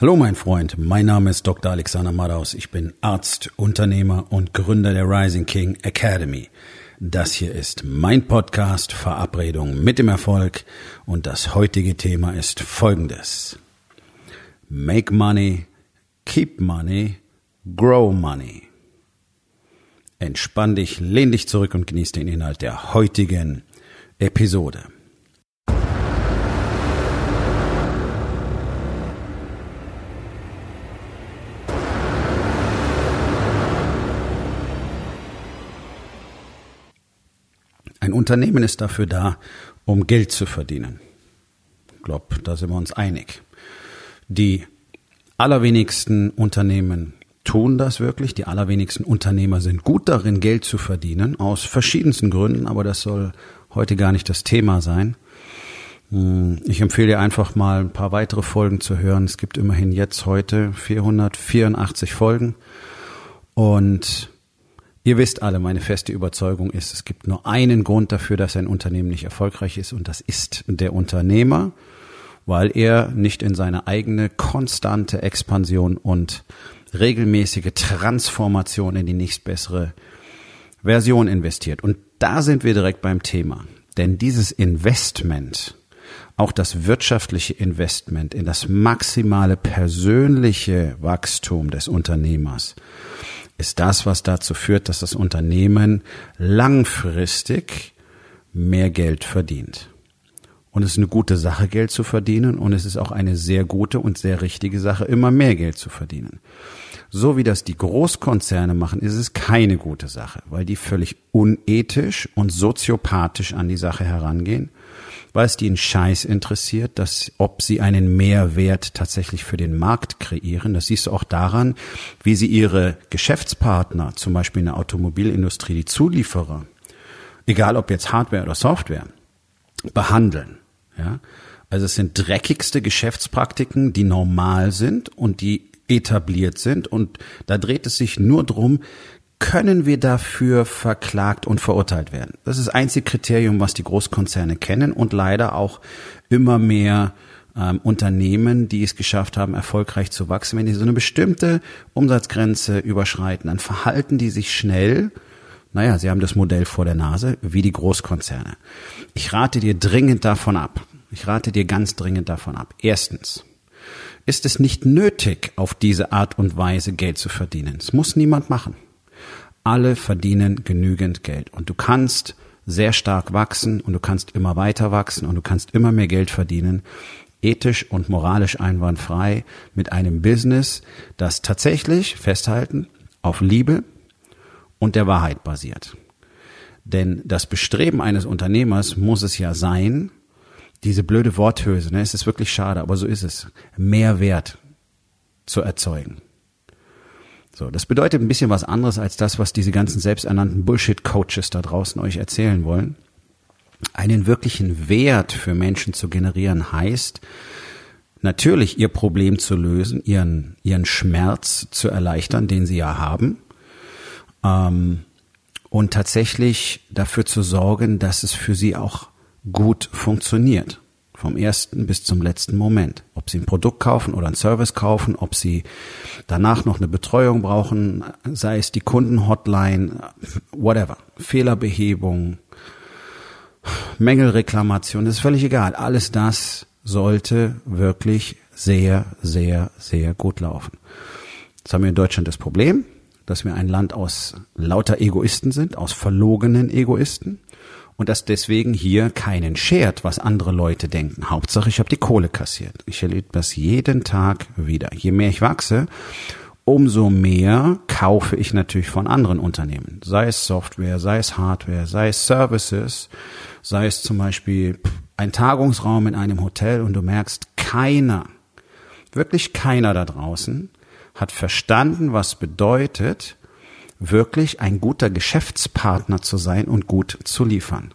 Hallo mein Freund, mein Name ist Dr. Alexander Madaus. Ich bin Arzt, Unternehmer und Gründer der Rising King Academy. Das hier ist mein Podcast Verabredung mit dem Erfolg und das heutige Thema ist folgendes. Make money, keep money, grow money. Entspann dich, lehn dich zurück und genieß den Inhalt der heutigen Episode. Ein Unternehmen ist dafür da, um Geld zu verdienen. Ich glaube, da sind wir uns einig. Die allerwenigsten Unternehmen tun das wirklich. Die allerwenigsten Unternehmer sind gut darin, Geld zu verdienen, aus verschiedensten Gründen, aber das soll heute gar nicht das Thema sein. Hm, ich empfehle dir einfach mal ein paar weitere Folgen zu hören. Es gibt immerhin jetzt heute 484 Folgen und Ihr wisst alle, meine feste Überzeugung ist, es gibt nur einen Grund dafür, dass ein Unternehmen nicht erfolgreich ist und das ist der Unternehmer, weil er nicht in seine eigene konstante Expansion und regelmäßige Transformation in die nächstbessere Version investiert. Und da sind wir direkt beim Thema. Denn dieses Investment, auch das wirtschaftliche Investment in das maximale persönliche Wachstum des Unternehmers, ist das, was dazu führt, dass das Unternehmen langfristig mehr Geld verdient. Und es ist eine gute Sache, Geld zu verdienen. Und es ist auch eine sehr gute und sehr richtige Sache, immer mehr Geld zu verdienen. So wie das die Großkonzerne machen, ist es keine gute Sache, weil die völlig unethisch und soziopathisch an die Sache herangehen weil es die einen Scheiß interessiert, dass ob sie einen Mehrwert tatsächlich für den Markt kreieren. Das siehst du auch daran, wie sie ihre Geschäftspartner, zum Beispiel in der Automobilindustrie, die Zulieferer, egal ob jetzt Hardware oder Software, behandeln. Ja? Also es sind dreckigste Geschäftspraktiken, die normal sind und die etabliert sind. Und da dreht es sich nur drum, können wir dafür verklagt und verurteilt werden. Das ist das einzige Kriterium, was die Großkonzerne kennen und leider auch immer mehr ähm, Unternehmen, die es geschafft haben, erfolgreich zu wachsen. Wenn die so eine bestimmte Umsatzgrenze überschreiten, dann verhalten die sich schnell, naja, sie haben das Modell vor der Nase, wie die Großkonzerne. Ich rate dir dringend davon ab. Ich rate dir ganz dringend davon ab. Erstens, ist es nicht nötig, auf diese Art und Weise Geld zu verdienen. Es muss niemand machen. Alle verdienen genügend Geld und du kannst sehr stark wachsen und du kannst immer weiter wachsen und du kannst immer mehr Geld verdienen, ethisch und moralisch einwandfrei mit einem Business, das tatsächlich, festhalten, auf Liebe und der Wahrheit basiert. Denn das Bestreben eines Unternehmers muss es ja sein, diese blöde Worthülse, ne, es ist wirklich schade, aber so ist es, Mehrwert zu erzeugen. So, das bedeutet ein bisschen was anderes als das, was diese ganzen selbsternannten Bullshit-Coaches da draußen euch erzählen wollen. Einen wirklichen Wert für Menschen zu generieren heißt, natürlich ihr Problem zu lösen, ihren, ihren Schmerz zu erleichtern, den sie ja haben, ähm, und tatsächlich dafür zu sorgen, dass es für sie auch gut funktioniert. Vom ersten bis zum letzten Moment. Ob Sie ein Produkt kaufen oder ein Service kaufen, ob Sie danach noch eine Betreuung brauchen, sei es die Kundenhotline, whatever. Fehlerbehebung, Mängelreklamation, das ist völlig egal. Alles das sollte wirklich sehr, sehr, sehr gut laufen. Jetzt haben wir in Deutschland das Problem, dass wir ein Land aus lauter Egoisten sind, aus verlogenen Egoisten und dass deswegen hier keinen schert, was andere Leute denken. Hauptsache, ich habe die Kohle kassiert. Ich erlebe das jeden Tag wieder. Je mehr ich wachse, umso mehr kaufe ich natürlich von anderen Unternehmen. Sei es Software, sei es Hardware, sei es Services, sei es zum Beispiel ein Tagungsraum in einem Hotel und du merkst, keiner, wirklich keiner da draußen hat verstanden, was bedeutet, wirklich ein guter Geschäftspartner zu sein und gut zu liefern.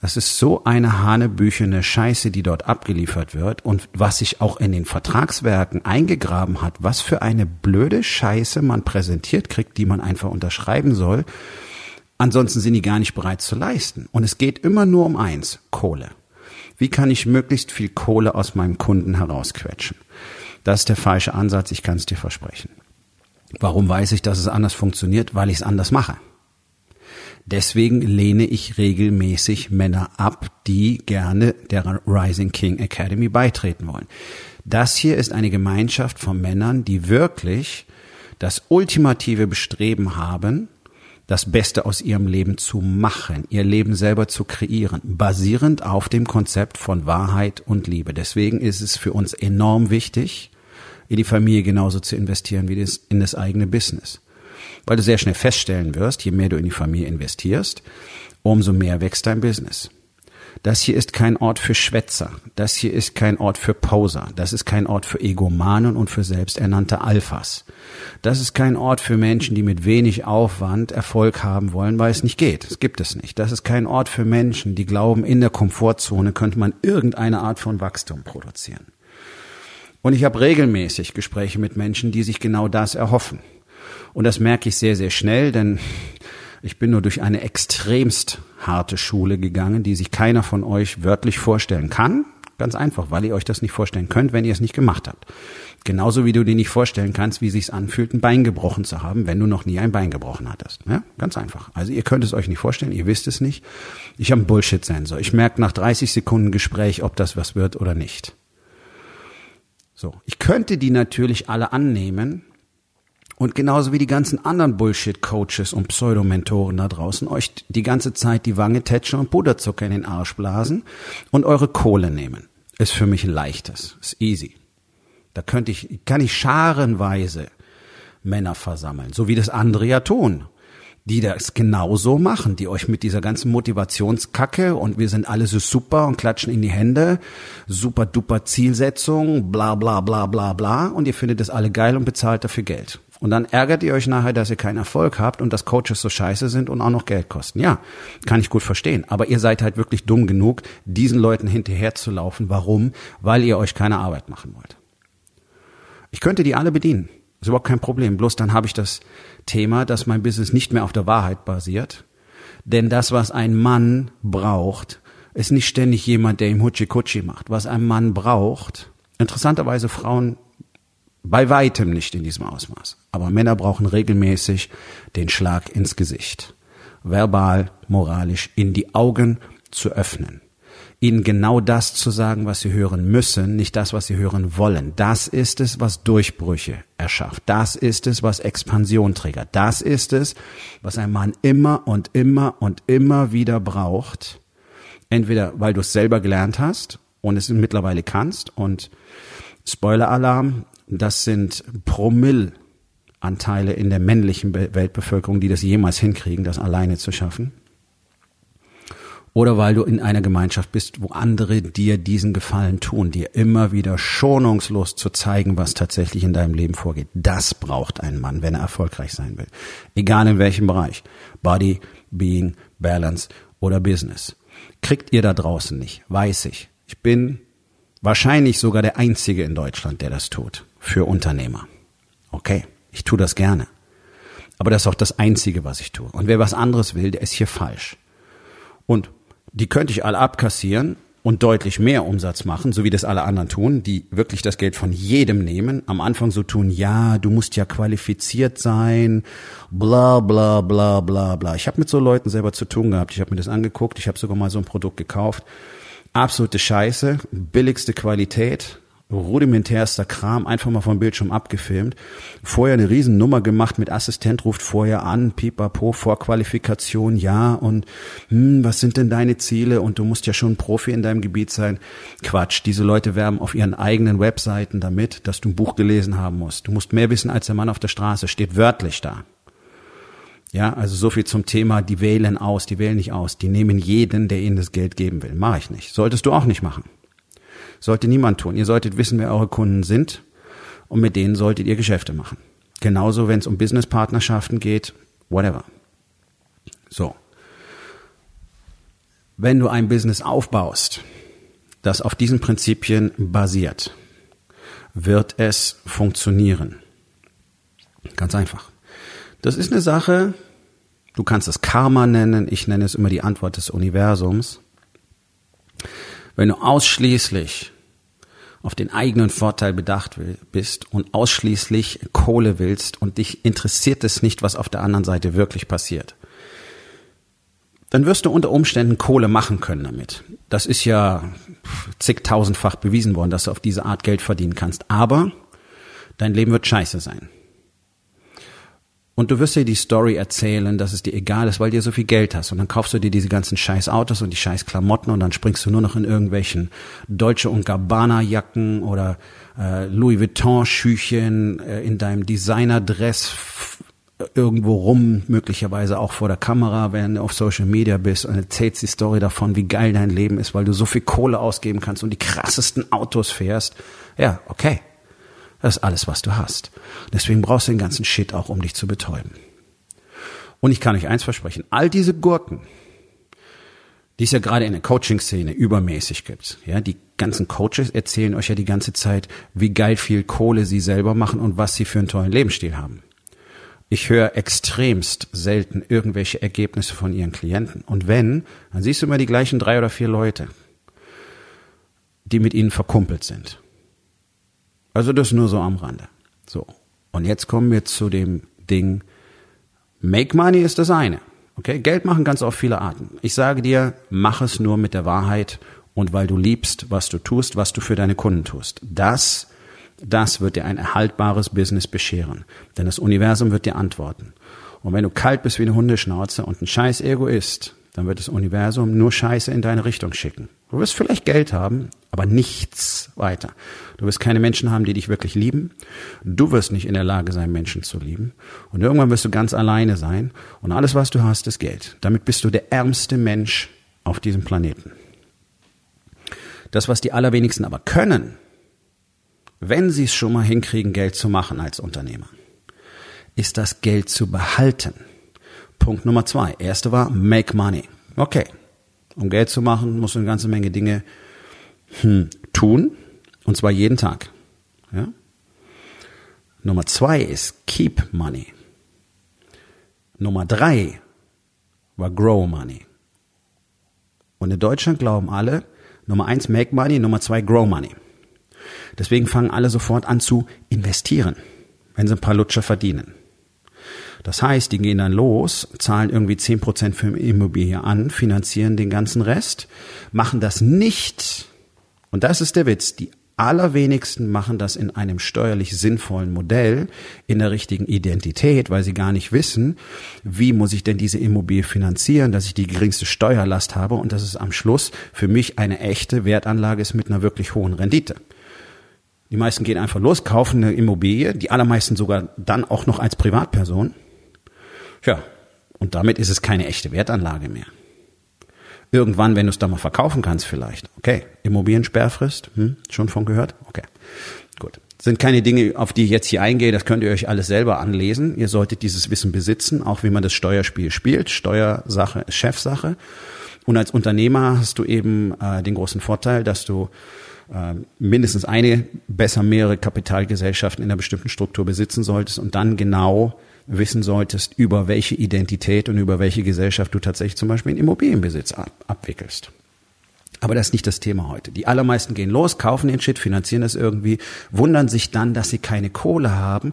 Das ist so eine hanebüchene Scheiße, die dort abgeliefert wird und was sich auch in den Vertragswerken eingegraben hat, was für eine blöde Scheiße man präsentiert kriegt, die man einfach unterschreiben soll. Ansonsten sind die gar nicht bereit zu leisten. Und es geht immer nur um eins, Kohle. Wie kann ich möglichst viel Kohle aus meinem Kunden herausquetschen? Das ist der falsche Ansatz, ich kann es dir versprechen. Warum weiß ich, dass es anders funktioniert? Weil ich es anders mache. Deswegen lehne ich regelmäßig Männer ab, die gerne der Rising King Academy beitreten wollen. Das hier ist eine Gemeinschaft von Männern, die wirklich das ultimative Bestreben haben, das Beste aus ihrem Leben zu machen, ihr Leben selber zu kreieren, basierend auf dem Konzept von Wahrheit und Liebe. Deswegen ist es für uns enorm wichtig, in die Familie genauso zu investieren wie in das eigene Business. Weil du sehr schnell feststellen wirst, je mehr du in die Familie investierst, umso mehr wächst dein Business. Das hier ist kein Ort für Schwätzer. Das hier ist kein Ort für Poser. Das ist kein Ort für Egomanen und für selbsternannte Alphas. Das ist kein Ort für Menschen, die mit wenig Aufwand Erfolg haben wollen, weil es nicht geht. Es gibt es nicht. Das ist kein Ort für Menschen, die glauben, in der Komfortzone könnte man irgendeine Art von Wachstum produzieren. Und ich habe regelmäßig Gespräche mit Menschen, die sich genau das erhoffen. Und das merke ich sehr, sehr schnell, denn ich bin nur durch eine extremst harte Schule gegangen, die sich keiner von euch wörtlich vorstellen kann. Ganz einfach, weil ihr euch das nicht vorstellen könnt, wenn ihr es nicht gemacht habt. Genauso wie du dir nicht vorstellen kannst, wie sich's anfühlt, ein Bein gebrochen zu haben, wenn du noch nie ein Bein gebrochen hattest. Ja, ganz einfach. Also ihr könnt es euch nicht vorstellen, ihr wisst es nicht. Ich habe einen Bullshit-Sensor. Ich merke nach 30 Sekunden Gespräch, ob das was wird oder nicht. So, ich könnte die natürlich alle annehmen, und genauso wie die ganzen anderen Bullshit-Coaches und Pseudomentoren da draußen euch die ganze Zeit die Wange tätschen und Puderzucker in den Arsch blasen und eure Kohle nehmen. Ist für mich ein leichtes. Ist easy. Da könnte ich, kann ich scharenweise Männer versammeln, so wie das andere ja tun die das genauso machen, die euch mit dieser ganzen Motivationskacke und wir sind alle so super und klatschen in die Hände, super duper Zielsetzung, bla bla bla bla bla und ihr findet das alle geil und bezahlt dafür Geld. Und dann ärgert ihr euch nachher, dass ihr keinen Erfolg habt und dass Coaches so scheiße sind und auch noch Geld kosten. Ja, kann ich gut verstehen. Aber ihr seid halt wirklich dumm genug, diesen Leuten hinterherzulaufen. Warum? Weil ihr euch keine Arbeit machen wollt. Ich könnte die alle bedienen. Ist überhaupt kein Problem. Bloß dann habe ich das Thema, dass mein Business nicht mehr auf der Wahrheit basiert. Denn das, was ein Mann braucht, ist nicht ständig jemand, der ihm Hutschi-Kutschi macht. Was ein Mann braucht, interessanterweise Frauen bei weitem nicht in diesem Ausmaß. Aber Männer brauchen regelmäßig den Schlag ins Gesicht. Verbal, moralisch in die Augen zu öffnen. Ihnen genau das zu sagen, was sie hören müssen, nicht das, was sie hören wollen. Das ist es, was Durchbrüche erschafft. Das ist es, was Expansion triggert. Das ist es, was ein Mann immer und immer und immer wieder braucht. Entweder weil du es selber gelernt hast und es mittlerweile kannst und Spoiler-Alarm, das sind Promillanteile in der männlichen Weltbevölkerung, die das jemals hinkriegen, das alleine zu schaffen. Oder weil du in einer Gemeinschaft bist, wo andere dir diesen Gefallen tun, dir immer wieder schonungslos zu zeigen, was tatsächlich in deinem Leben vorgeht. Das braucht ein Mann, wenn er erfolgreich sein will. Egal in welchem Bereich. Body, Being, Balance oder Business. Kriegt ihr da draußen nicht, weiß ich. Ich bin wahrscheinlich sogar der Einzige in Deutschland, der das tut für Unternehmer. Okay, ich tue das gerne. Aber das ist auch das Einzige, was ich tue. Und wer was anderes will, der ist hier falsch. Und die könnte ich alle abkassieren und deutlich mehr Umsatz machen, so wie das alle anderen tun, die wirklich das Geld von jedem nehmen, am Anfang so tun, ja, du musst ja qualifiziert sein, bla bla bla bla bla. Ich habe mit so Leuten selber zu tun gehabt, ich habe mir das angeguckt, ich habe sogar mal so ein Produkt gekauft. Absolute Scheiße, billigste Qualität, rudimentärster Kram, einfach mal vom Bildschirm abgefilmt. Vorher eine Riesennummer gemacht mit Assistent ruft vorher an, pipapo, Vorqualifikation, ja, und hm, was sind denn deine Ziele? Und du musst ja schon Profi in deinem Gebiet sein. Quatsch, diese Leute werben auf ihren eigenen Webseiten damit, dass du ein Buch gelesen haben musst. Du musst mehr wissen als der Mann auf der Straße, steht wörtlich da. Ja, also so viel zum Thema, die wählen aus, die wählen nicht aus, die nehmen jeden, der ihnen das Geld geben will. Mache ich nicht. Solltest du auch nicht machen. Sollte niemand tun. Ihr solltet wissen, wer eure Kunden sind und mit denen solltet ihr Geschäfte machen. Genauso, wenn es um Businesspartnerschaften geht, whatever. So. Wenn du ein Business aufbaust, das auf diesen Prinzipien basiert, wird es funktionieren. Ganz einfach. Das ist eine Sache, du kannst es Karma nennen, ich nenne es immer die Antwort des Universums. Wenn du ausschließlich auf den eigenen Vorteil bedacht bist und ausschließlich Kohle willst und dich interessiert es nicht, was auf der anderen Seite wirklich passiert, dann wirst du unter Umständen Kohle machen können damit. Das ist ja zigtausendfach bewiesen worden, dass du auf diese Art Geld verdienen kannst. Aber dein Leben wird scheiße sein. Und du wirst dir die Story erzählen, dass es dir egal ist, weil du so viel Geld hast. Und dann kaufst du dir diese ganzen scheiß Autos und die scheiß Klamotten und dann springst du nur noch in irgendwelchen Deutsche und Gabbana Jacken oder äh, Louis Vuitton Schüchen äh, in deinem Designerdress irgendwo rum, möglicherweise auch vor der Kamera, wenn du auf Social Media bist und erzählst die Story davon, wie geil dein Leben ist, weil du so viel Kohle ausgeben kannst und die krassesten Autos fährst. Ja, okay. Das ist alles, was du hast. Deswegen brauchst du den ganzen Shit auch, um dich zu betäuben. Und ich kann euch eins versprechen, all diese Gurken, die es ja gerade in der Coaching-Szene übermäßig gibt. Ja, die ganzen Coaches erzählen euch ja die ganze Zeit, wie geil viel Kohle sie selber machen und was sie für einen tollen Lebensstil haben. Ich höre extremst selten irgendwelche Ergebnisse von ihren Klienten. Und wenn, dann siehst du immer die gleichen drei oder vier Leute, die mit ihnen verkumpelt sind. Also das nur so am Rande. So. Und jetzt kommen wir zu dem Ding, Make Money ist das eine. Okay? Geld machen ganz auf viele Arten. Ich sage dir, mach es nur mit der Wahrheit und weil du liebst, was du tust, was du für deine Kunden tust. Das, das wird dir ein erhaltbares Business bescheren. Denn das Universum wird dir antworten. Und wenn du kalt bist wie eine Hundeschnauze und ein scheiß Egoist, dann wird das Universum nur Scheiße in deine Richtung schicken. Du wirst vielleicht Geld haben, aber nichts weiter. Du wirst keine Menschen haben, die dich wirklich lieben. Du wirst nicht in der Lage sein, Menschen zu lieben. Und irgendwann wirst du ganz alleine sein. Und alles, was du hast, ist Geld. Damit bist du der ärmste Mensch auf diesem Planeten. Das, was die allerwenigsten aber können, wenn sie es schon mal hinkriegen, Geld zu machen als Unternehmer, ist das Geld zu behalten. Punkt Nummer zwei. Erste war Make Money. Okay. Um Geld zu machen, musst du eine ganze Menge Dinge hm, tun. Und zwar jeden Tag. Ja? Nummer zwei ist Keep Money. Nummer drei war Grow Money. Und in Deutschland glauben alle, Nummer eins Make Money, Nummer zwei Grow Money. Deswegen fangen alle sofort an zu investieren, wenn sie ein paar Lutscher verdienen. Das heißt, die gehen dann los, zahlen irgendwie zehn Prozent für Immobilie an, finanzieren den ganzen Rest, machen das nicht, und das ist der Witz, die allerwenigsten machen das in einem steuerlich sinnvollen Modell, in der richtigen Identität, weil sie gar nicht wissen, wie muss ich denn diese Immobilie finanzieren, dass ich die geringste Steuerlast habe und dass es am Schluss für mich eine echte Wertanlage ist mit einer wirklich hohen Rendite. Die meisten gehen einfach los, kaufen eine Immobilie, die allermeisten sogar dann auch noch als Privatperson Tja, und damit ist es keine echte Wertanlage mehr. Irgendwann, wenn du es dann mal verkaufen kannst, vielleicht. Okay, Immobiliensperrfrist, hm, schon von gehört? Okay, gut. Sind keine Dinge, auf die ich jetzt hier eingehe, das könnt ihr euch alles selber anlesen. Ihr solltet dieses Wissen besitzen, auch wie man das Steuerspiel spielt. Steuersache ist Chefsache. Und als Unternehmer hast du eben äh, den großen Vorteil, dass du äh, mindestens eine, besser mehrere Kapitalgesellschaften in einer bestimmten Struktur besitzen solltest und dann genau wissen solltest, über welche Identität und über welche Gesellschaft du tatsächlich zum Beispiel in Immobilienbesitz ab abwickelst. Aber das ist nicht das Thema heute. Die allermeisten gehen los, kaufen den Shit, finanzieren das irgendwie, wundern sich dann, dass sie keine Kohle haben,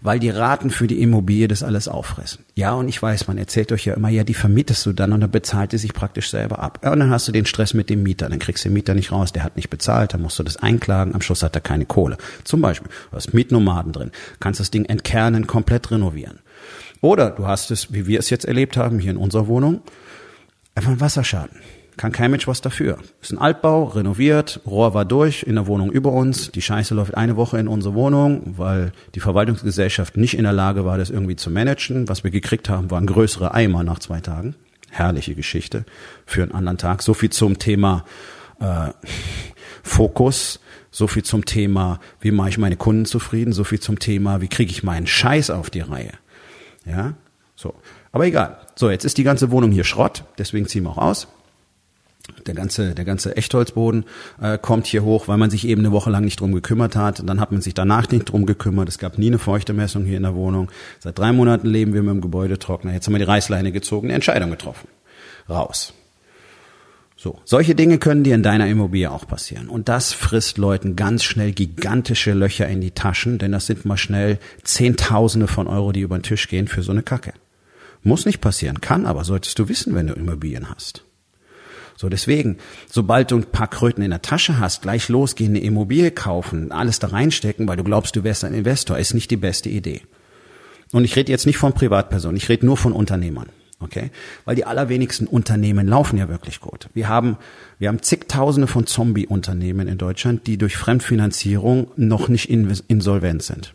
weil die Raten für die Immobilie das alles auffressen. Ja, und ich weiß, man erzählt euch ja immer, ja, die vermietest du dann und dann bezahlt die sich praktisch selber ab. Ja, und dann hast du den Stress mit dem Mieter, dann kriegst du den Mieter nicht raus, der hat nicht bezahlt, dann musst du das einklagen, am Schluss hat er keine Kohle. Zum Beispiel, du hast Mietnomaden drin, kannst das Ding entkernen, komplett renovieren. Oder du hast es, wie wir es jetzt erlebt haben, hier in unserer Wohnung, einfach einen Wasserschaden kann kein Mensch was dafür. Ist ein Altbau, renoviert, Rohr war durch, in der Wohnung über uns. Die Scheiße läuft eine Woche in unsere Wohnung, weil die Verwaltungsgesellschaft nicht in der Lage war, das irgendwie zu managen. Was wir gekriegt haben, waren größere Eimer nach zwei Tagen. Herrliche Geschichte für einen anderen Tag. So viel zum Thema äh, Fokus. So viel zum Thema, wie mache ich meine Kunden zufrieden? So viel zum Thema, wie kriege ich meinen Scheiß auf die Reihe? Ja, so. Aber egal. So, jetzt ist die ganze Wohnung hier Schrott, deswegen ziehen wir auch aus der ganze, der ganze Echtholzboden äh, kommt hier hoch, weil man sich eben eine Woche lang nicht drum gekümmert hat. Und dann hat man sich danach nicht drum gekümmert. Es gab nie eine Feuchtemessung hier in der Wohnung. Seit drei Monaten leben wir mit dem Gebäudetrockner. Jetzt haben wir die Reißleine gezogen, eine Entscheidung getroffen. Raus. So, solche Dinge können dir in deiner Immobilie auch passieren. Und das frisst Leuten ganz schnell gigantische Löcher in die Taschen, denn das sind mal schnell Zehntausende von Euro, die über den Tisch gehen für so eine Kacke. Muss nicht passieren, kann aber, solltest du wissen, wenn du Immobilien hast. So, deswegen, sobald du ein paar Kröten in der Tasche hast, gleich losgehen, eine Immobilie kaufen, alles da reinstecken, weil du glaubst, du wärst ein Investor, ist nicht die beste Idee. Und ich rede jetzt nicht von Privatpersonen, ich rede nur von Unternehmern. Okay? Weil die allerwenigsten Unternehmen laufen ja wirklich gut. Wir haben, wir haben zigtausende von Zombie-Unternehmen in Deutschland, die durch Fremdfinanzierung noch nicht insolvent sind.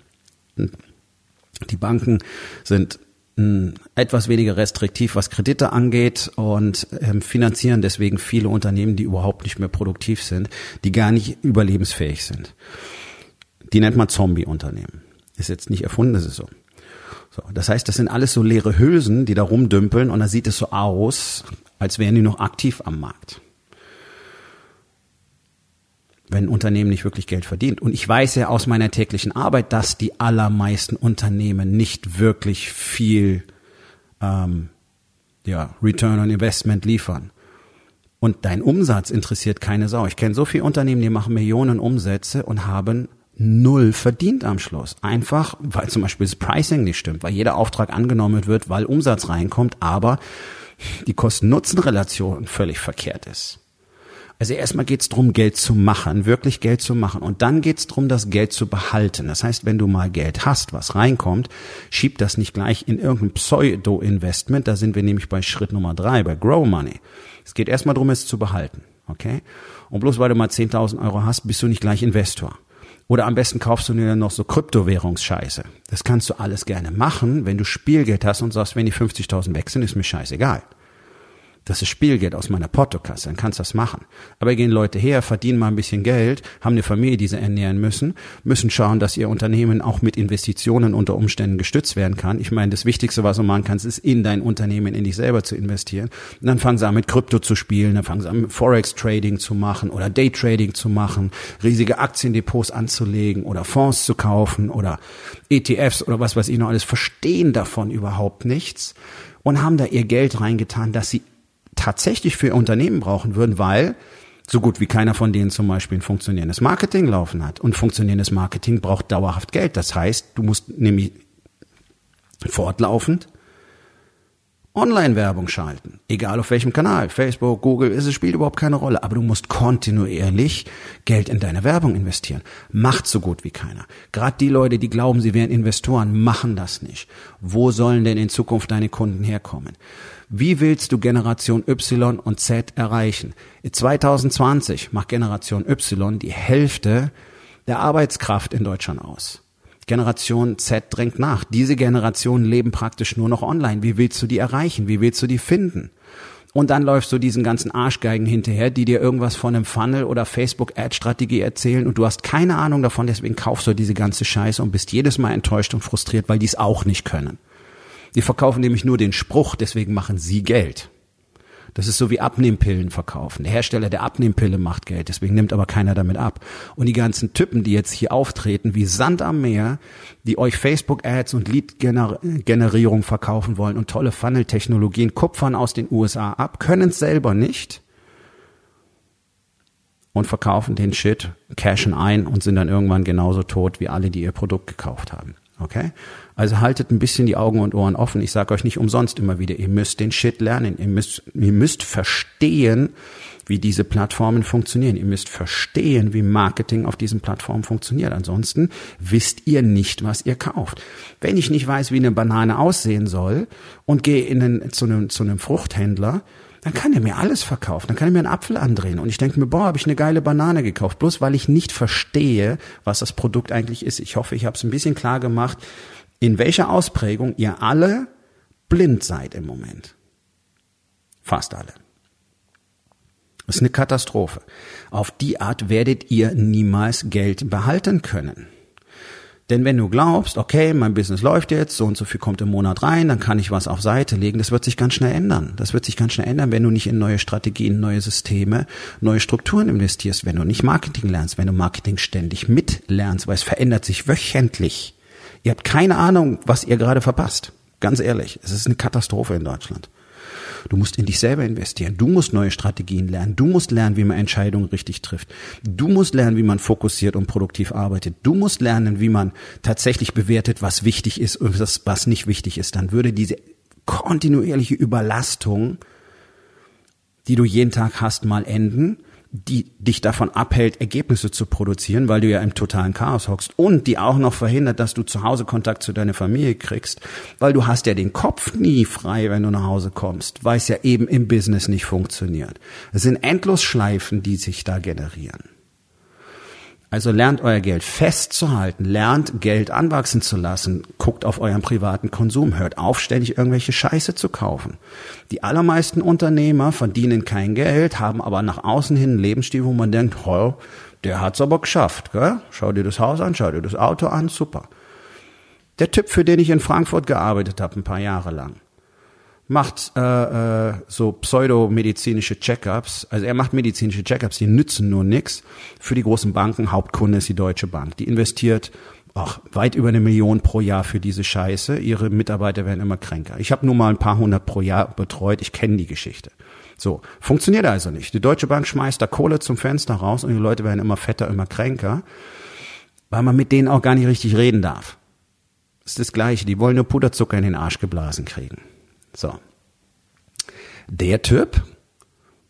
Die Banken sind hm, etwas weniger restriktiv, was Kredite angeht und ähm, finanzieren deswegen viele Unternehmen, die überhaupt nicht mehr produktiv sind, die gar nicht überlebensfähig sind. Die nennt man Zombie-Unternehmen. Ist jetzt nicht erfunden, das ist so. So, das heißt, das sind alles so leere Hülsen, die da rumdümpeln und da sieht es so aus, als wären die noch aktiv am Markt. Wenn ein Unternehmen nicht wirklich Geld verdient. Und ich weiß ja aus meiner täglichen Arbeit, dass die allermeisten Unternehmen nicht wirklich viel ähm, ja, Return on Investment liefern. Und dein Umsatz interessiert keine Sau. Ich kenne so viele Unternehmen, die machen Millionen Umsätze und haben null verdient am Schluss. Einfach, weil zum Beispiel das Pricing nicht stimmt, weil jeder Auftrag angenommen wird, weil Umsatz reinkommt, aber die Kosten-Nutzen-Relation völlig verkehrt ist. Also erstmal geht's drum, Geld zu machen, wirklich Geld zu machen. Und dann geht's drum, das Geld zu behalten. Das heißt, wenn du mal Geld hast, was reinkommt, schieb das nicht gleich in irgendein Pseudo-Investment. Da sind wir nämlich bei Schritt Nummer drei, bei Grow Money. Es geht erstmal drum, es zu behalten. Okay? Und bloß weil du mal 10.000 Euro hast, bist du nicht gleich Investor. Oder am besten kaufst du dir noch so Kryptowährungsscheiße. Das kannst du alles gerne machen, wenn du Spielgeld hast und sagst, wenn die 50.000 weg sind, ist mir scheißegal. Das ist Spielgeld aus meiner Portokasse, dann kannst du das machen. Aber gehen Leute her, verdienen mal ein bisschen Geld, haben eine Familie, die sie ernähren müssen, müssen schauen, dass ihr Unternehmen auch mit Investitionen unter Umständen gestützt werden kann. Ich meine, das Wichtigste, was du machen kannst, ist in dein Unternehmen, in dich selber zu investieren. Und dann fangen sie an mit Krypto zu spielen, dann fangen sie an Forex-Trading zu machen oder Day-Trading zu machen, riesige Aktiendepots anzulegen oder Fonds zu kaufen oder ETFs oder was weiß ich noch alles, verstehen davon überhaupt nichts und haben da ihr Geld reingetan, dass sie tatsächlich für Unternehmen brauchen würden, weil so gut wie keiner von denen zum Beispiel ein funktionierendes Marketing laufen hat. Und funktionierendes Marketing braucht dauerhaft Geld. Das heißt, du musst nämlich fortlaufend Online-Werbung schalten. Egal auf welchem Kanal. Facebook, Google, es spielt überhaupt keine Rolle. Aber du musst kontinuierlich Geld in deine Werbung investieren. Macht so gut wie keiner. Gerade die Leute, die glauben, sie wären Investoren, machen das nicht. Wo sollen denn in Zukunft deine Kunden herkommen? Wie willst du Generation Y und Z erreichen? 2020 macht Generation Y die Hälfte der Arbeitskraft in Deutschland aus. Generation Z drängt nach. Diese Generationen leben praktisch nur noch online. Wie willst du die erreichen? Wie willst du die finden? Und dann läufst du diesen ganzen Arschgeigen hinterher, die dir irgendwas von einem Funnel oder Facebook-Ad-Strategie erzählen und du hast keine Ahnung davon, deswegen kaufst du diese ganze Scheiße und bist jedes Mal enttäuscht und frustriert, weil die es auch nicht können. Die verkaufen nämlich nur den Spruch, deswegen machen sie Geld. Das ist so wie Abnehmpillen verkaufen. Der Hersteller der Abnehmpille macht Geld, deswegen nimmt aber keiner damit ab. Und die ganzen Typen, die jetzt hier auftreten, wie Sand am Meer, die euch Facebook-Ads und Lead-Generierung verkaufen wollen und tolle Funnel-Technologien, kupfern aus den USA ab, können es selber nicht und verkaufen den Shit, cashen ein und sind dann irgendwann genauso tot wie alle, die ihr Produkt gekauft haben. Okay? Also haltet ein bisschen die Augen und Ohren offen. Ich sage euch nicht umsonst immer wieder, ihr müsst den Shit lernen. Ihr müsst, ihr müsst verstehen, wie diese Plattformen funktionieren. Ihr müsst verstehen, wie Marketing auf diesen Plattformen funktioniert. Ansonsten wisst ihr nicht, was ihr kauft. Wenn ich nicht weiß, wie eine Banane aussehen soll und gehe in einen, zu, einem, zu einem Fruchthändler, dann kann er mir alles verkaufen. Dann kann er mir einen Apfel andrehen. Und ich denke mir, boah, habe ich eine geile Banane gekauft. Bloß weil ich nicht verstehe, was das Produkt eigentlich ist. Ich hoffe, ich habe es ein bisschen klar gemacht, in welcher Ausprägung ihr alle blind seid im Moment. Fast alle. Das ist eine Katastrophe. Auf die Art werdet ihr niemals Geld behalten können. Denn wenn du glaubst, okay, mein Business läuft jetzt, so und so viel kommt im Monat rein, dann kann ich was auf Seite legen, das wird sich ganz schnell ändern. Das wird sich ganz schnell ändern, wenn du nicht in neue Strategien, neue Systeme, neue Strukturen investierst, wenn du nicht Marketing lernst, wenn du Marketing ständig mitlernst, weil es verändert sich wöchentlich. Ihr habt keine Ahnung, was ihr gerade verpasst. Ganz ehrlich, es ist eine Katastrophe in Deutschland. Du musst in dich selber investieren. Du musst neue Strategien lernen. Du musst lernen, wie man Entscheidungen richtig trifft. Du musst lernen, wie man fokussiert und produktiv arbeitet. Du musst lernen, wie man tatsächlich bewertet, was wichtig ist und was nicht wichtig ist. Dann würde diese kontinuierliche Überlastung, die du jeden Tag hast, mal enden die dich davon abhält, Ergebnisse zu produzieren, weil du ja im totalen Chaos hockst und die auch noch verhindert, dass du zu Hause Kontakt zu deiner Familie kriegst, weil du hast ja den Kopf nie frei, wenn du nach Hause kommst, weil es ja eben im Business nicht funktioniert. Es sind Endlosschleifen, die sich da generieren. Also lernt euer Geld festzuhalten, lernt Geld anwachsen zu lassen, guckt auf euren privaten Konsum, hört auf, ständig irgendwelche Scheiße zu kaufen. Die allermeisten Unternehmer verdienen kein Geld, haben aber nach außen hin einen Lebensstil, wo man denkt, oh, der hat's aber geschafft. Gell? Schau dir das Haus an, schau dir das Auto an, super. Der Typ, für den ich in Frankfurt gearbeitet habe, ein paar Jahre lang macht äh, äh, so pseudomedizinische Checkups. Also er macht medizinische Checkups, die nützen nur nix. Für die großen Banken, Hauptkunde ist die Deutsche Bank. Die investiert ach, weit über eine Million pro Jahr für diese Scheiße. Ihre Mitarbeiter werden immer kränker. Ich habe nur mal ein paar hundert pro Jahr betreut. Ich kenne die Geschichte. So, funktioniert also nicht. Die Deutsche Bank schmeißt da Kohle zum Fenster raus und die Leute werden immer fetter, immer kränker, weil man mit denen auch gar nicht richtig reden darf. Ist das Gleiche. Die wollen nur Puderzucker in den Arsch geblasen kriegen. So. Der Typ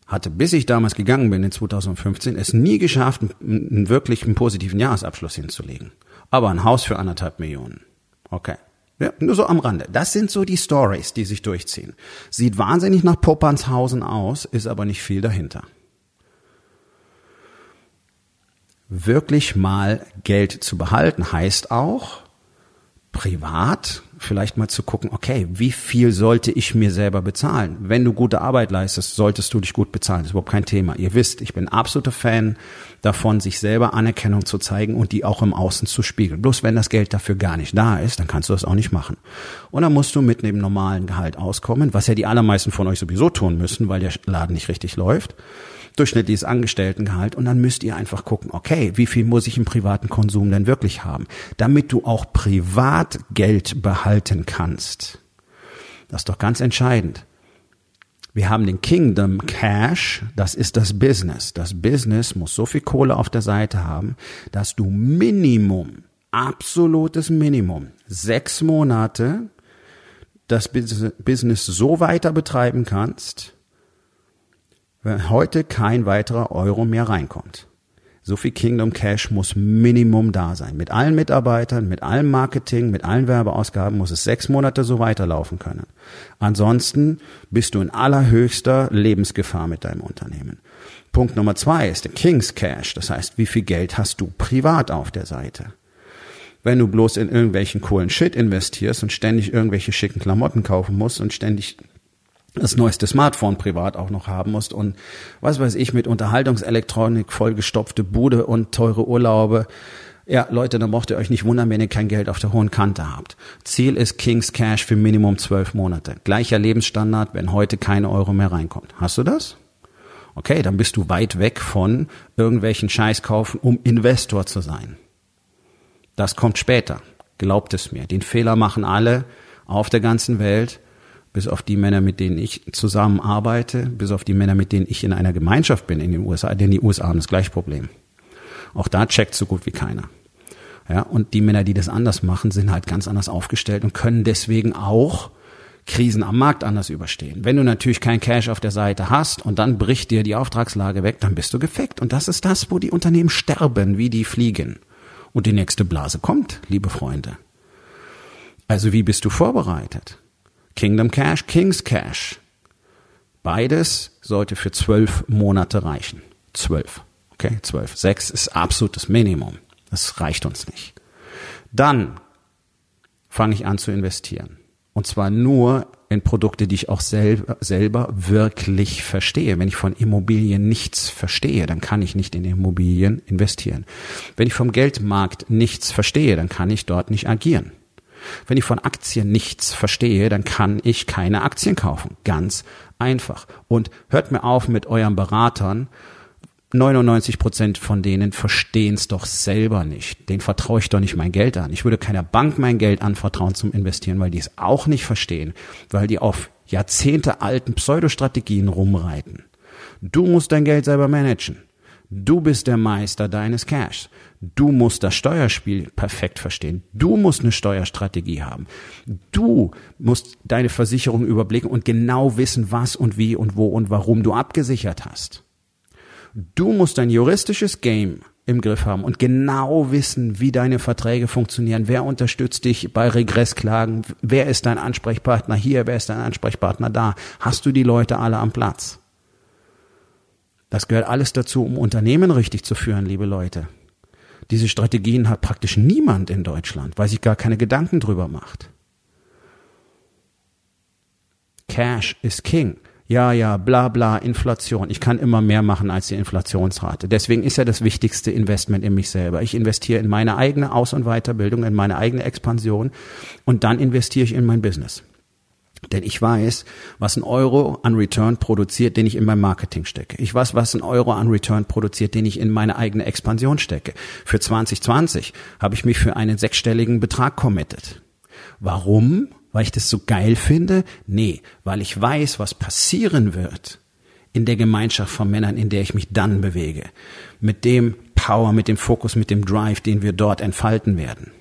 hatte, bis ich damals gegangen bin in 2015, es nie geschafft, einen wirklichen positiven Jahresabschluss hinzulegen. Aber ein Haus für anderthalb Millionen. Okay. Ja, nur so am Rande. Das sind so die Stories, die sich durchziehen. Sieht wahnsinnig nach Poppernshausen aus, ist aber nicht viel dahinter. Wirklich mal Geld zu behalten heißt auch, privat vielleicht mal zu gucken, okay, wie viel sollte ich mir selber bezahlen? Wenn du gute Arbeit leistest, solltest du dich gut bezahlen. Das ist überhaupt kein Thema. Ihr wisst, ich bin absoluter Fan davon, sich selber Anerkennung zu zeigen und die auch im Außen zu spiegeln. Bloß wenn das Geld dafür gar nicht da ist, dann kannst du das auch nicht machen. Und dann musst du mit dem normalen Gehalt auskommen, was ja die allermeisten von euch sowieso tun müssen, weil der Laden nicht richtig läuft durchschnittliches Angestelltengehalt und dann müsst ihr einfach gucken, okay, wie viel muss ich im privaten Konsum denn wirklich haben, damit du auch privat Geld behalten kannst. Das ist doch ganz entscheidend. Wir haben den Kingdom Cash, das ist das Business. Das Business muss so viel Kohle auf der Seite haben, dass du Minimum, absolutes Minimum, sechs Monate das Business so weiter betreiben kannst, wenn heute kein weiterer Euro mehr reinkommt. So viel Kingdom Cash muss Minimum da sein. Mit allen Mitarbeitern, mit allem Marketing, mit allen Werbeausgaben muss es sechs Monate so weiterlaufen können. Ansonsten bist du in allerhöchster Lebensgefahr mit deinem Unternehmen. Punkt Nummer zwei ist der King's Cash. Das heißt, wie viel Geld hast du privat auf der Seite? Wenn du bloß in irgendwelchen coolen Shit investierst und ständig irgendwelche schicken Klamotten kaufen musst und ständig das neueste Smartphone privat auch noch haben musst und was weiß ich mit Unterhaltungselektronik vollgestopfte Bude und teure Urlaube. Ja, Leute, dann braucht ihr euch nicht wundern, wenn ihr kein Geld auf der hohen Kante habt. Ziel ist King's Cash für Minimum zwölf Monate. Gleicher Lebensstandard, wenn heute keine Euro mehr reinkommt. Hast du das? Okay, dann bist du weit weg von irgendwelchen Scheiß kaufen, um Investor zu sein. Das kommt später. Glaubt es mir. Den Fehler machen alle auf der ganzen Welt bis auf die Männer, mit denen ich zusammenarbeite, bis auf die Männer, mit denen ich in einer Gemeinschaft bin in den USA, denn die USA haben das gleiche Problem. Auch da checkt so gut wie keiner. Ja, und die Männer, die das anders machen, sind halt ganz anders aufgestellt und können deswegen auch Krisen am Markt anders überstehen. Wenn du natürlich kein Cash auf der Seite hast und dann bricht dir die Auftragslage weg, dann bist du gefickt. Und das ist das, wo die Unternehmen sterben, wie die fliegen. Und die nächste Blase kommt, liebe Freunde. Also wie bist du vorbereitet? Kingdom Cash, King's Cash. Beides sollte für zwölf Monate reichen. Zwölf. Okay, zwölf. Sechs ist absolutes Minimum. Das reicht uns nicht. Dann fange ich an zu investieren. Und zwar nur in Produkte, die ich auch selber, selber wirklich verstehe. Wenn ich von Immobilien nichts verstehe, dann kann ich nicht in Immobilien investieren. Wenn ich vom Geldmarkt nichts verstehe, dann kann ich dort nicht agieren. Wenn ich von Aktien nichts verstehe, dann kann ich keine Aktien kaufen. Ganz einfach. Und hört mir auf mit euren Beratern. 99 Prozent von denen verstehen es doch selber nicht. Den vertraue ich doch nicht mein Geld an. Ich würde keiner Bank mein Geld anvertrauen zum Investieren, weil die es auch nicht verstehen, weil die auf jahrzehntealten Pseudostrategien rumreiten. Du musst dein Geld selber managen. Du bist der Meister deines Cashs. Du musst das Steuerspiel perfekt verstehen. Du musst eine Steuerstrategie haben. Du musst deine Versicherung überblicken und genau wissen, was und wie und wo und warum du abgesichert hast. Du musst dein juristisches Game im Griff haben und genau wissen, wie deine Verträge funktionieren. Wer unterstützt dich bei Regressklagen? Wer ist dein Ansprechpartner hier? Wer ist dein Ansprechpartner da? Hast du die Leute alle am Platz? Das gehört alles dazu, um Unternehmen richtig zu führen, liebe Leute. Diese Strategien hat praktisch niemand in Deutschland, weil sich gar keine Gedanken drüber macht. Cash is King. Ja, ja, bla bla, Inflation. Ich kann immer mehr machen als die Inflationsrate. Deswegen ist ja das wichtigste Investment in mich selber. Ich investiere in meine eigene Aus- und Weiterbildung, in meine eigene Expansion und dann investiere ich in mein Business. Denn ich weiß, was ein Euro an Return produziert, den ich in mein Marketing stecke. Ich weiß, was ein Euro an Return produziert, den ich in meine eigene Expansion stecke. Für 2020 habe ich mich für einen sechsstelligen Betrag committed. Warum? Weil ich das so geil finde? Nee, weil ich weiß, was passieren wird in der Gemeinschaft von Männern, in der ich mich dann bewege. Mit dem Power, mit dem Fokus, mit dem Drive, den wir dort entfalten werden.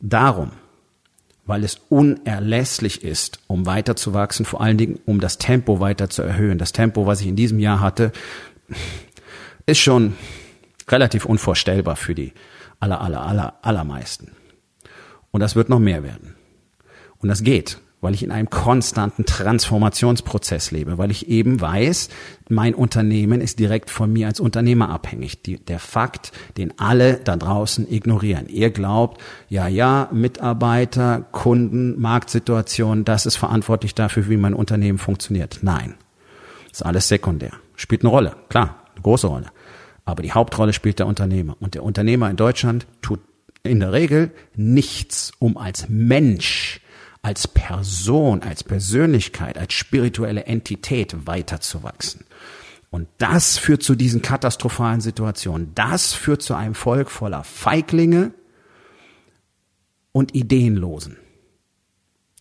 Darum weil es unerlässlich ist, um weiterzuwachsen, vor allen Dingen um das Tempo weiter zu erhöhen. Das Tempo, was ich in diesem Jahr hatte, ist schon relativ unvorstellbar für die aller, aller, aller, allermeisten. Und das wird noch mehr werden. Und das geht weil ich in einem konstanten Transformationsprozess lebe, weil ich eben weiß, mein Unternehmen ist direkt von mir als Unternehmer abhängig. Die, der Fakt, den alle da draußen ignorieren. Ihr glaubt, ja, ja, Mitarbeiter, Kunden, Marktsituation, das ist verantwortlich dafür, wie mein Unternehmen funktioniert. Nein. Ist alles sekundär. Spielt eine Rolle, klar, eine große Rolle. Aber die Hauptrolle spielt der Unternehmer. Und der Unternehmer in Deutschland tut in der Regel nichts, um als Mensch als Person, als Persönlichkeit, als spirituelle Entität weiterzuwachsen. Und das führt zu diesen katastrophalen Situationen. Das führt zu einem Volk voller Feiglinge und Ideenlosen.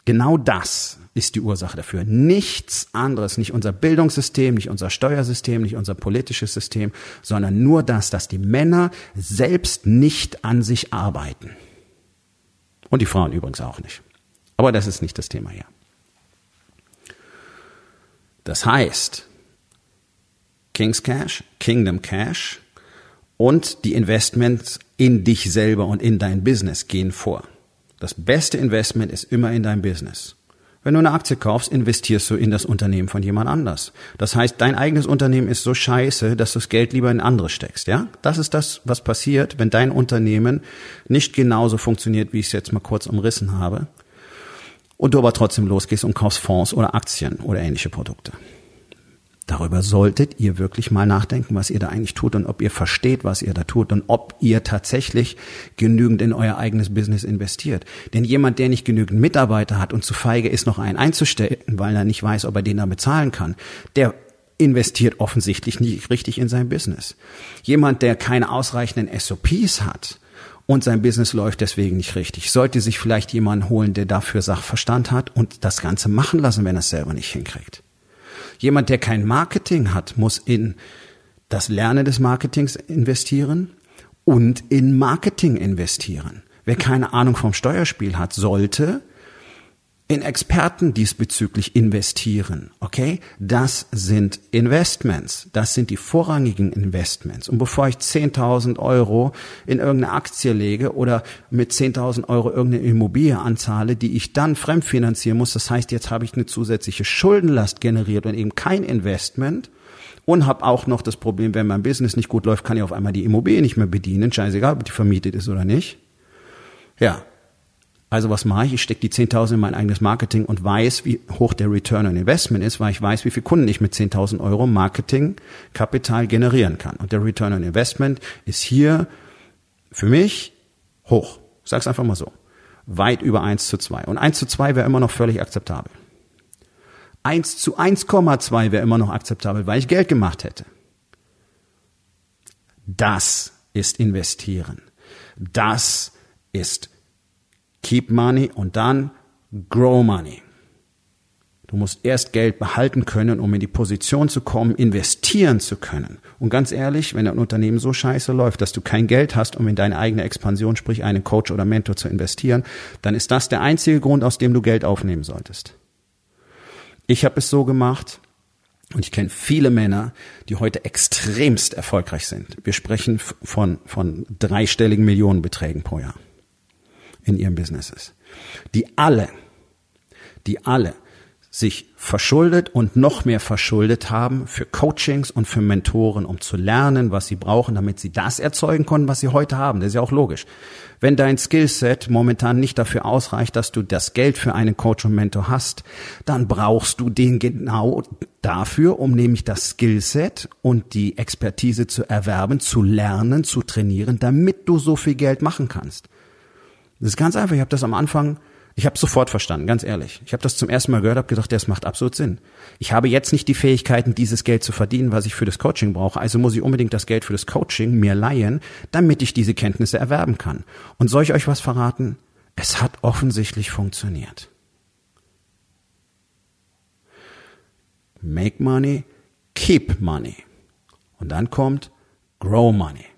Genau das ist die Ursache dafür. Nichts anderes, nicht unser Bildungssystem, nicht unser Steuersystem, nicht unser politisches System, sondern nur das, dass die Männer selbst nicht an sich arbeiten. Und die Frauen übrigens auch nicht. Aber das ist nicht das Thema hier. Das heißt, King's Cash, Kingdom Cash und die Investments in dich selber und in dein Business gehen vor. Das beste Investment ist immer in dein Business. Wenn du eine Aktie kaufst, investierst du in das Unternehmen von jemand anders. Das heißt, dein eigenes Unternehmen ist so scheiße, dass du das Geld lieber in andere steckst, ja? Das ist das, was passiert, wenn dein Unternehmen nicht genauso funktioniert, wie ich es jetzt mal kurz umrissen habe und du aber trotzdem losgehst und kaufst Fonds oder Aktien oder ähnliche Produkte. Darüber solltet ihr wirklich mal nachdenken, was ihr da eigentlich tut und ob ihr versteht, was ihr da tut und ob ihr tatsächlich genügend in euer eigenes Business investiert. Denn jemand, der nicht genügend Mitarbeiter hat und zu feige ist, noch einen einzustellen, weil er nicht weiß, ob er den da bezahlen kann, der investiert offensichtlich nicht richtig in sein Business. Jemand, der keine ausreichenden SOPs hat, und sein Business läuft deswegen nicht richtig. Sollte sich vielleicht jemanden holen, der dafür Sachverstand hat und das Ganze machen lassen, wenn er es selber nicht hinkriegt. Jemand, der kein Marketing hat, muss in das Lernen des Marketings investieren und in Marketing investieren. Wer keine Ahnung vom Steuerspiel hat, sollte in Experten diesbezüglich investieren. Okay? Das sind Investments. Das sind die vorrangigen Investments. Und bevor ich 10.000 Euro in irgendeine Aktie lege oder mit 10.000 Euro irgendeine Immobilie anzahle, die ich dann fremdfinanzieren muss, das heißt, jetzt habe ich eine zusätzliche Schuldenlast generiert und eben kein Investment, und habe auch noch das Problem, wenn mein Business nicht gut läuft, kann ich auf einmal die Immobilie nicht mehr bedienen, scheißegal, ob die vermietet ist oder nicht. Ja, also was mache ich? Ich stecke die 10.000 in mein eigenes Marketing und weiß, wie hoch der Return on Investment ist, weil ich weiß, wie viele Kunden ich mit 10.000 Euro Marketingkapital generieren kann. Und der Return on Investment ist hier für mich hoch. Ich sag's einfach mal so. Weit über 1 zu 2. Und 1 zu 2 wäre immer noch völlig akzeptabel. 1 zu 1,2 wäre immer noch akzeptabel, weil ich Geld gemacht hätte. Das ist investieren. Das ist Keep Money und dann Grow Money. Du musst erst Geld behalten können, um in die Position zu kommen, investieren zu können. Und ganz ehrlich, wenn ein Unternehmen so scheiße läuft, dass du kein Geld hast, um in deine eigene Expansion, sprich einen Coach oder Mentor zu investieren, dann ist das der einzige Grund, aus dem du Geld aufnehmen solltest. Ich habe es so gemacht, und ich kenne viele Männer, die heute extremst erfolgreich sind. Wir sprechen von, von dreistelligen Millionenbeträgen pro Jahr in ihren Businesses. Die alle, die alle sich verschuldet und noch mehr verschuldet haben für Coachings und für Mentoren, um zu lernen, was sie brauchen, damit sie das erzeugen konnten, was sie heute haben. Das ist ja auch logisch. Wenn dein Skillset momentan nicht dafür ausreicht, dass du das Geld für einen Coach und Mentor hast, dann brauchst du den genau dafür, um nämlich das Skillset und die Expertise zu erwerben, zu lernen, zu trainieren, damit du so viel Geld machen kannst. Das ist ganz einfach. Ich habe das am Anfang ich habe sofort verstanden, ganz ehrlich. Ich habe das zum ersten Mal gehört, habe gedacht, das macht absolut Sinn. Ich habe jetzt nicht die Fähigkeiten, dieses Geld zu verdienen, was ich für das Coaching brauche. Also muss ich unbedingt das Geld für das Coaching mir leihen, damit ich diese Kenntnisse erwerben kann. Und soll ich euch was verraten? Es hat offensichtlich funktioniert. Make money, keep money. Und dann kommt grow money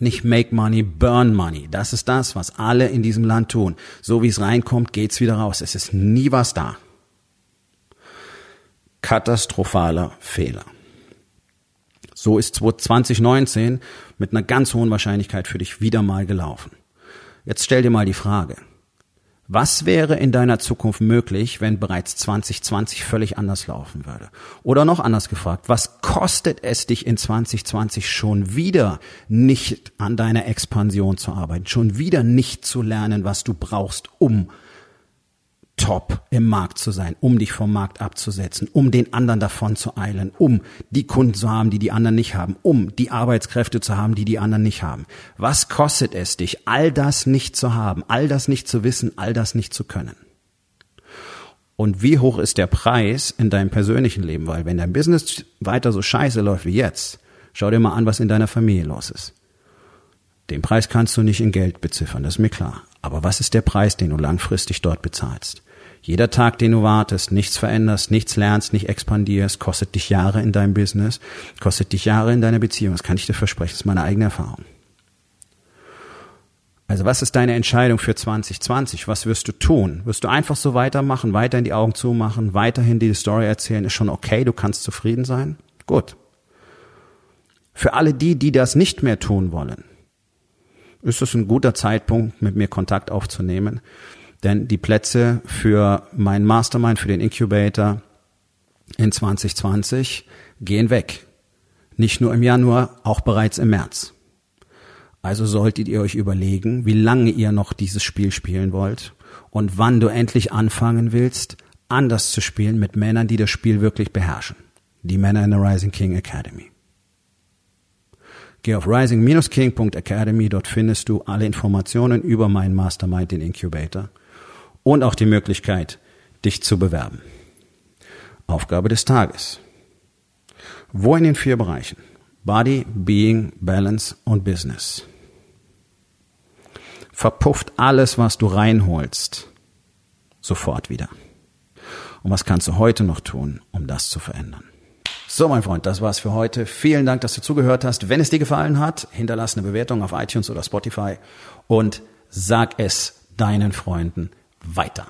nicht make money, burn money. Das ist das, was alle in diesem Land tun. So wie es reinkommt, geht's wieder raus. Es ist nie was da. Katastrophaler Fehler. So ist 2019 mit einer ganz hohen Wahrscheinlichkeit für dich wieder mal gelaufen. Jetzt stell dir mal die Frage. Was wäre in deiner Zukunft möglich, wenn bereits 2020 völlig anders laufen würde? Oder noch anders gefragt, was kostet es dich in 2020 schon wieder nicht an deiner Expansion zu arbeiten, schon wieder nicht zu lernen, was du brauchst, um top im Markt zu sein, um dich vom Markt abzusetzen, um den anderen davon zu eilen, um die Kunden zu haben, die die anderen nicht haben, um die Arbeitskräfte zu haben, die die anderen nicht haben. Was kostet es dich, all das nicht zu haben, all das nicht zu wissen, all das nicht zu können? Und wie hoch ist der Preis in deinem persönlichen Leben? Weil wenn dein Business weiter so scheiße läuft wie jetzt, schau dir mal an, was in deiner Familie los ist. Den Preis kannst du nicht in Geld beziffern, das ist mir klar. Aber was ist der Preis, den du langfristig dort bezahlst? Jeder Tag, den du wartest, nichts veränderst, nichts lernst, nicht expandierst, kostet dich Jahre in deinem Business, kostet dich Jahre in deiner Beziehung. Das kann ich dir versprechen, das ist meine eigene Erfahrung. Also was ist deine Entscheidung für 2020? Was wirst du tun? Wirst du einfach so weitermachen, weiter in die Augen zumachen, weiterhin die Story erzählen, ist schon okay, du kannst zufrieden sein? Gut. Für alle die, die das nicht mehr tun wollen, ist es ein guter Zeitpunkt, mit mir Kontakt aufzunehmen. Denn die Plätze für mein Mastermind, für den Incubator in 2020 gehen weg. Nicht nur im Januar, auch bereits im März. Also solltet ihr euch überlegen, wie lange ihr noch dieses Spiel spielen wollt und wann du endlich anfangen willst, anders zu spielen mit Männern, die das Spiel wirklich beherrschen. Die Männer in der Rising King Academy. Geh auf rising-king.academy, dort findest du alle Informationen über meinen Mastermind, den Incubator und auch die Möglichkeit, dich zu bewerben. Aufgabe des Tages. Wo in den vier Bereichen? Body, Being, Balance und Business. Verpufft alles, was du reinholst, sofort wieder. Und was kannst du heute noch tun, um das zu verändern? So, mein Freund, das war's für heute. Vielen Dank, dass du zugehört hast. Wenn es dir gefallen hat, hinterlass eine Bewertung auf iTunes oder Spotify und sag es deinen Freunden weiter.